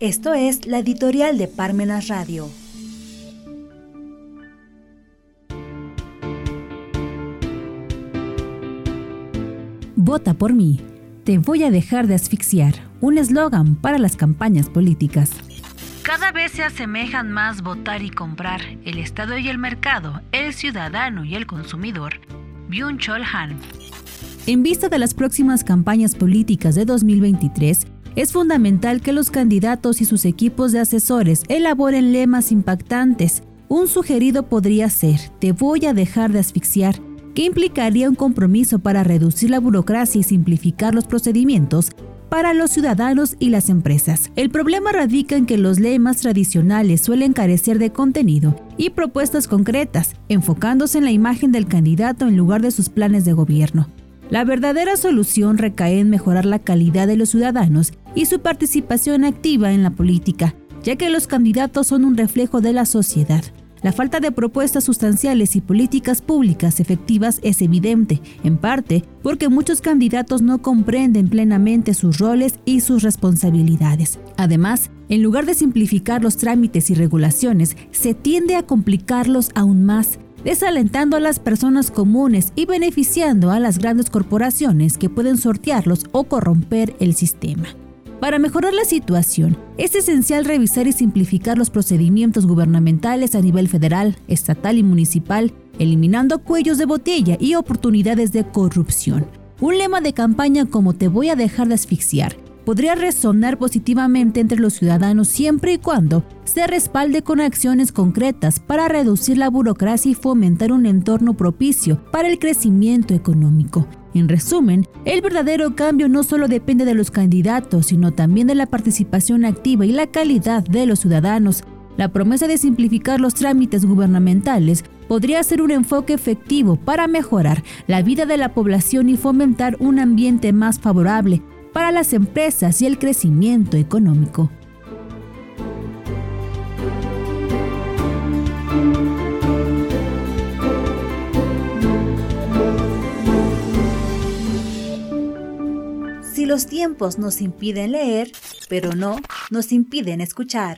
Esto es la editorial de Parmenas Radio. Vota por mí. Te voy a dejar de asfixiar. Un eslogan para las campañas políticas. Cada vez se asemejan más votar y comprar, el Estado y el mercado, el ciudadano y el consumidor. Byung-Chol Han. En vista de las próximas campañas políticas de 2023, es fundamental que los candidatos y sus equipos de asesores elaboren lemas impactantes. Un sugerido podría ser, te voy a dejar de asfixiar, que implicaría un compromiso para reducir la burocracia y simplificar los procedimientos para los ciudadanos y las empresas. El problema radica en que los lemas tradicionales suelen carecer de contenido y propuestas concretas, enfocándose en la imagen del candidato en lugar de sus planes de gobierno. La verdadera solución recae en mejorar la calidad de los ciudadanos y su participación activa en la política, ya que los candidatos son un reflejo de la sociedad. La falta de propuestas sustanciales y políticas públicas efectivas es evidente, en parte porque muchos candidatos no comprenden plenamente sus roles y sus responsabilidades. Además, en lugar de simplificar los trámites y regulaciones, se tiende a complicarlos aún más, desalentando a las personas comunes y beneficiando a las grandes corporaciones que pueden sortearlos o corromper el sistema. Para mejorar la situación, es esencial revisar y simplificar los procedimientos gubernamentales a nivel federal, estatal y municipal, eliminando cuellos de botella y oportunidades de corrupción. Un lema de campaña como te voy a dejar de asfixiar podría resonar positivamente entre los ciudadanos siempre y cuando se respalde con acciones concretas para reducir la burocracia y fomentar un entorno propicio para el crecimiento económico. En resumen, el verdadero cambio no solo depende de los candidatos, sino también de la participación activa y la calidad de los ciudadanos. La promesa de simplificar los trámites gubernamentales podría ser un enfoque efectivo para mejorar la vida de la población y fomentar un ambiente más favorable para las empresas y el crecimiento económico. Si los tiempos nos impiden leer, pero no nos impiden escuchar.